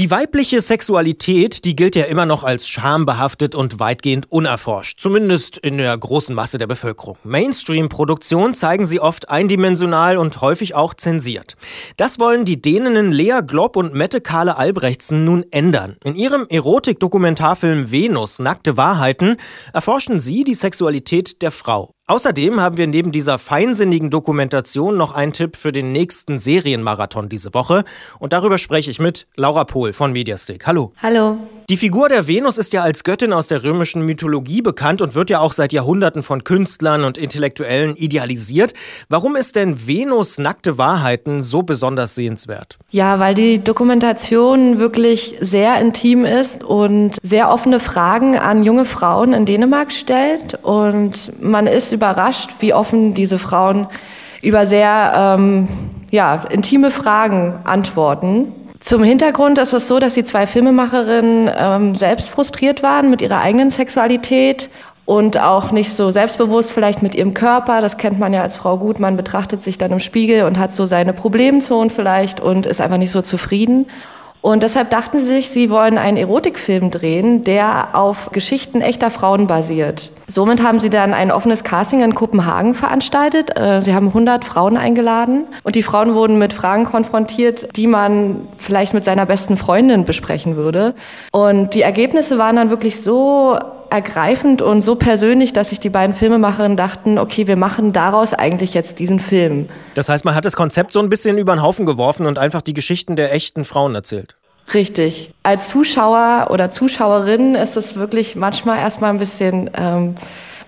Die weibliche Sexualität, die gilt ja immer noch als schambehaftet und weitgehend unerforscht, zumindest in der großen Masse der Bevölkerung. Mainstream-Produktionen zeigen sie oft eindimensional und häufig auch zensiert. Das wollen die Däninnen Lea Glob und Mette Kahle Albrechtsen nun ändern. In ihrem Erotik-Dokumentarfilm Venus, nackte Wahrheiten, erforschen sie die Sexualität der Frau. Außerdem haben wir neben dieser feinsinnigen Dokumentation noch einen Tipp für den nächsten Serienmarathon diese Woche. Und darüber spreche ich mit Laura Pohl von Mediastick. Hallo. Hallo. Die Figur der Venus ist ja als Göttin aus der römischen Mythologie bekannt und wird ja auch seit Jahrhunderten von Künstlern und Intellektuellen idealisiert. Warum ist denn Venus nackte Wahrheiten so besonders sehenswert? Ja, weil die Dokumentation wirklich sehr intim ist und sehr offene Fragen an junge Frauen in Dänemark stellt. Und man ist überrascht, wie offen diese Frauen über sehr ähm, ja, intime Fragen antworten. Zum Hintergrund ist es so, dass die zwei Filmemacherinnen ähm, selbst frustriert waren mit ihrer eigenen Sexualität und auch nicht so selbstbewusst vielleicht mit ihrem Körper. Das kennt man ja als Frau gut. Man betrachtet sich dann im Spiegel und hat so seine Problemzonen vielleicht und ist einfach nicht so zufrieden. Und deshalb dachten sie sich, sie wollen einen Erotikfilm drehen, der auf Geschichten echter Frauen basiert. Somit haben sie dann ein offenes Casting in Kopenhagen veranstaltet. Äh, sie haben 100 Frauen eingeladen und die Frauen wurden mit Fragen konfrontiert, die man vielleicht mit seiner besten Freundin besprechen würde. Und die Ergebnisse waren dann wirklich so ergreifend und so persönlich, dass sich die beiden Filmemacherinnen dachten, okay, wir machen daraus eigentlich jetzt diesen Film. Das heißt, man hat das Konzept so ein bisschen über den Haufen geworfen und einfach die Geschichten der echten Frauen erzählt. Richtig. Als Zuschauer oder Zuschauerin ist es wirklich manchmal erstmal ein bisschen ähm,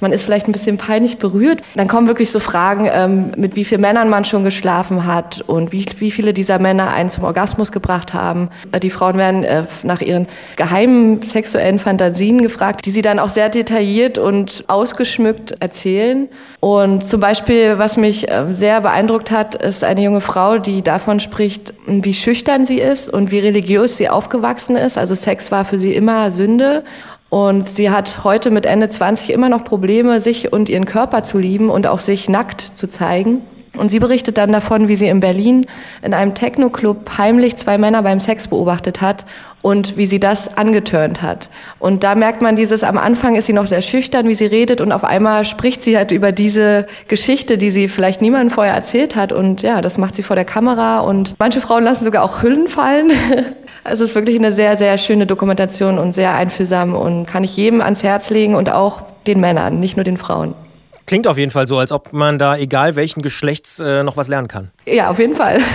man ist vielleicht ein bisschen peinlich berührt. Dann kommen wirklich so Fragen, ähm, mit wie vielen Männern man schon geschlafen hat und wie, wie viele dieser Männer einen zum Orgasmus gebracht haben. Äh, die Frauen werden äh, nach ihren geheimen sexuellen Fantasien gefragt, die sie dann auch sehr detailliert und ausgeschmückt erzählen. Und zum Beispiel, was mich äh, sehr beeindruckt hat, ist eine junge Frau, die davon spricht, wie schüchtern sie ist und wie religiös sie aufgewachsen ist. Also Sex war für sie immer Sünde. Und sie hat heute mit Ende 20 immer noch Probleme, sich und ihren Körper zu lieben und auch sich nackt zu zeigen. Und sie berichtet dann davon, wie sie in Berlin in einem Techno-Club heimlich zwei Männer beim Sex beobachtet hat und wie sie das angetörnt hat. Und da merkt man dieses, am Anfang ist sie noch sehr schüchtern, wie sie redet und auf einmal spricht sie halt über diese Geschichte, die sie vielleicht niemandem vorher erzählt hat und ja, das macht sie vor der Kamera und manche Frauen lassen sogar auch Hüllen fallen. Also es ist wirklich eine sehr, sehr schöne Dokumentation und sehr einfühlsam und kann ich jedem ans Herz legen und auch den Männern, nicht nur den Frauen. Klingt auf jeden Fall so, als ob man da, egal welchen Geschlechts, äh, noch was lernen kann. Ja, auf jeden Fall.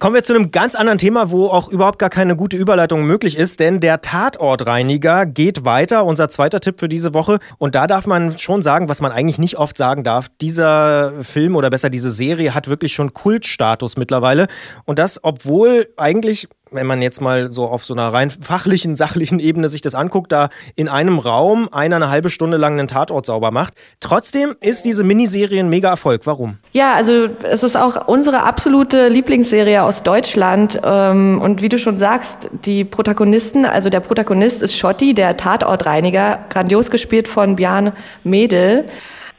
Kommen wir zu einem ganz anderen Thema, wo auch überhaupt gar keine gute Überleitung möglich ist, denn der Tatortreiniger geht weiter, unser zweiter Tipp für diese Woche. Und da darf man schon sagen, was man eigentlich nicht oft sagen darf, dieser Film oder besser diese Serie hat wirklich schon Kultstatus mittlerweile. Und das, obwohl eigentlich wenn man jetzt mal so auf so einer rein fachlichen, sachlichen Ebene sich das anguckt, da in einem Raum einer eine halbe Stunde lang einen Tatort sauber macht. Trotzdem ist diese Miniserie ein mega Erfolg. Warum? Ja, also es ist auch unsere absolute Lieblingsserie aus Deutschland. Ähm, und wie du schon sagst, die Protagonisten, also der Protagonist ist Schotti, der Tatortreiniger, grandios gespielt von Björn Mädel.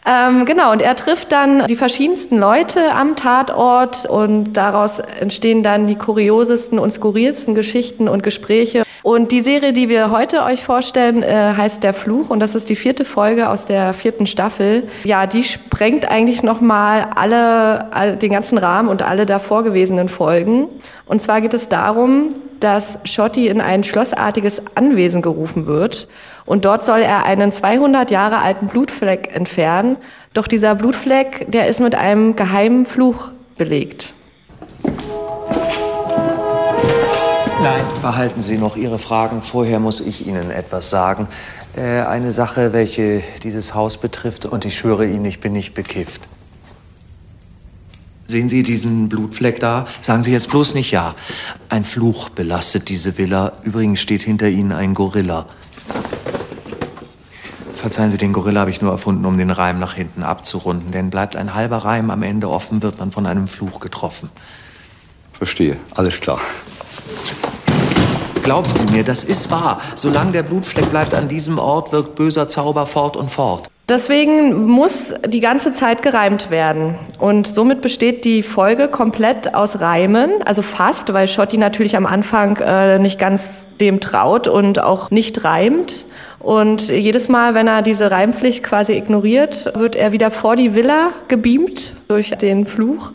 Ähm, genau, und er trifft dann die verschiedensten Leute am Tatort und daraus entstehen dann die kuriosesten und skurrilsten Geschichten und Gespräche. Und die Serie, die wir heute euch vorstellen, äh, heißt Der Fluch und das ist die vierte Folge aus der vierten Staffel. Ja, die sprengt eigentlich nochmal alle, all, den ganzen Rahmen und alle davor gewesenen Folgen. Und zwar geht es darum, dass Schotti in ein schlossartiges Anwesen gerufen wird und dort soll er einen 200 Jahre alten Blutfleck entfernen. Doch dieser Blutfleck, der ist mit einem geheimen Fluch belegt. Nein, behalten Sie noch Ihre Fragen. Vorher muss ich Ihnen etwas sagen. Äh, eine Sache, welche dieses Haus betrifft. Und ich schwöre Ihnen, ich bin nicht bekifft. Sehen Sie diesen Blutfleck da? Sagen Sie jetzt bloß nicht ja. Ein Fluch belastet diese Villa. Übrigens steht hinter Ihnen ein Gorilla. Verzeihen Sie, den Gorilla habe ich nur erfunden, um den Reim nach hinten abzurunden. Denn bleibt ein halber Reim am Ende offen, wird man von einem Fluch getroffen. Verstehe, alles klar. Glauben Sie mir, das ist wahr. Solange der Blutfleck bleibt an diesem Ort, wirkt böser Zauber fort und fort. Deswegen muss die ganze Zeit gereimt werden. Und somit besteht die Folge komplett aus Reimen, also fast, weil Schotti natürlich am Anfang äh, nicht ganz dem traut und auch nicht reimt. Und jedes Mal, wenn er diese Reimpflicht quasi ignoriert, wird er wieder vor die Villa gebeamt durch den Fluch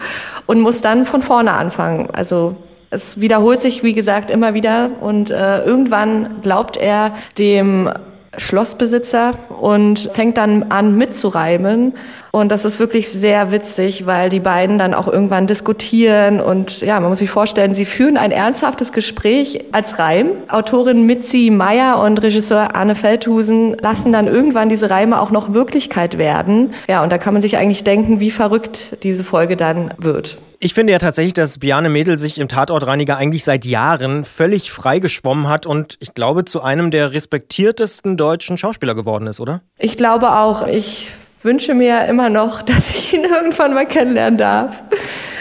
und muss dann von vorne anfangen. Also es wiederholt sich, wie gesagt, immer wieder und äh, irgendwann glaubt er dem Schlossbesitzer und fängt dann an mitzureimen. Und das ist wirklich sehr witzig, weil die beiden dann auch irgendwann diskutieren und ja, man muss sich vorstellen, sie führen ein ernsthaftes Gespräch als Reim. Autorin Mitzi Meyer und Regisseur Arne Feldhusen lassen dann irgendwann diese Reime auch noch Wirklichkeit werden. Ja, und da kann man sich eigentlich denken, wie verrückt diese Folge dann wird. Ich finde ja tatsächlich, dass Biane Mädel sich im Tatortreiniger eigentlich seit Jahren völlig frei geschwommen hat und ich glaube zu einem der respektiertesten deutschen Schauspieler geworden ist, oder? Ich glaube auch. Ich wünsche mir immer noch, dass ich ihn irgendwann mal kennenlernen darf.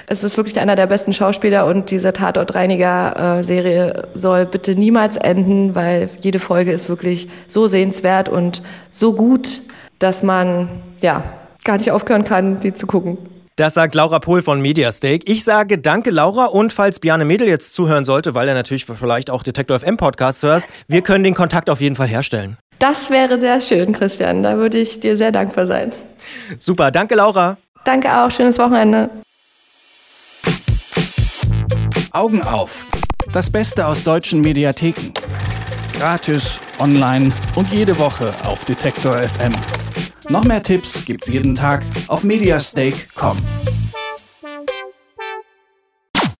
Es ist wirklich einer der besten Schauspieler und diese Tatortreiniger-Serie soll bitte niemals enden, weil jede Folge ist wirklich so sehenswert und so gut, dass man ja gar nicht aufhören kann, die zu gucken. Das sagt Laura Pohl von Mediastake. Ich sage danke, Laura. Und falls Bjarne Mädel jetzt zuhören sollte, weil er natürlich vielleicht auch Detektor FM Podcast hört, wir können den Kontakt auf jeden Fall herstellen. Das wäre sehr schön, Christian. Da würde ich dir sehr dankbar sein. Super. Danke, Laura. Danke auch. Schönes Wochenende. Augen auf. Das Beste aus deutschen Mediatheken. Gratis, online und jede Woche auf Detektor FM. Noch mehr Tipps gibt's jeden Tag auf mediastake.com.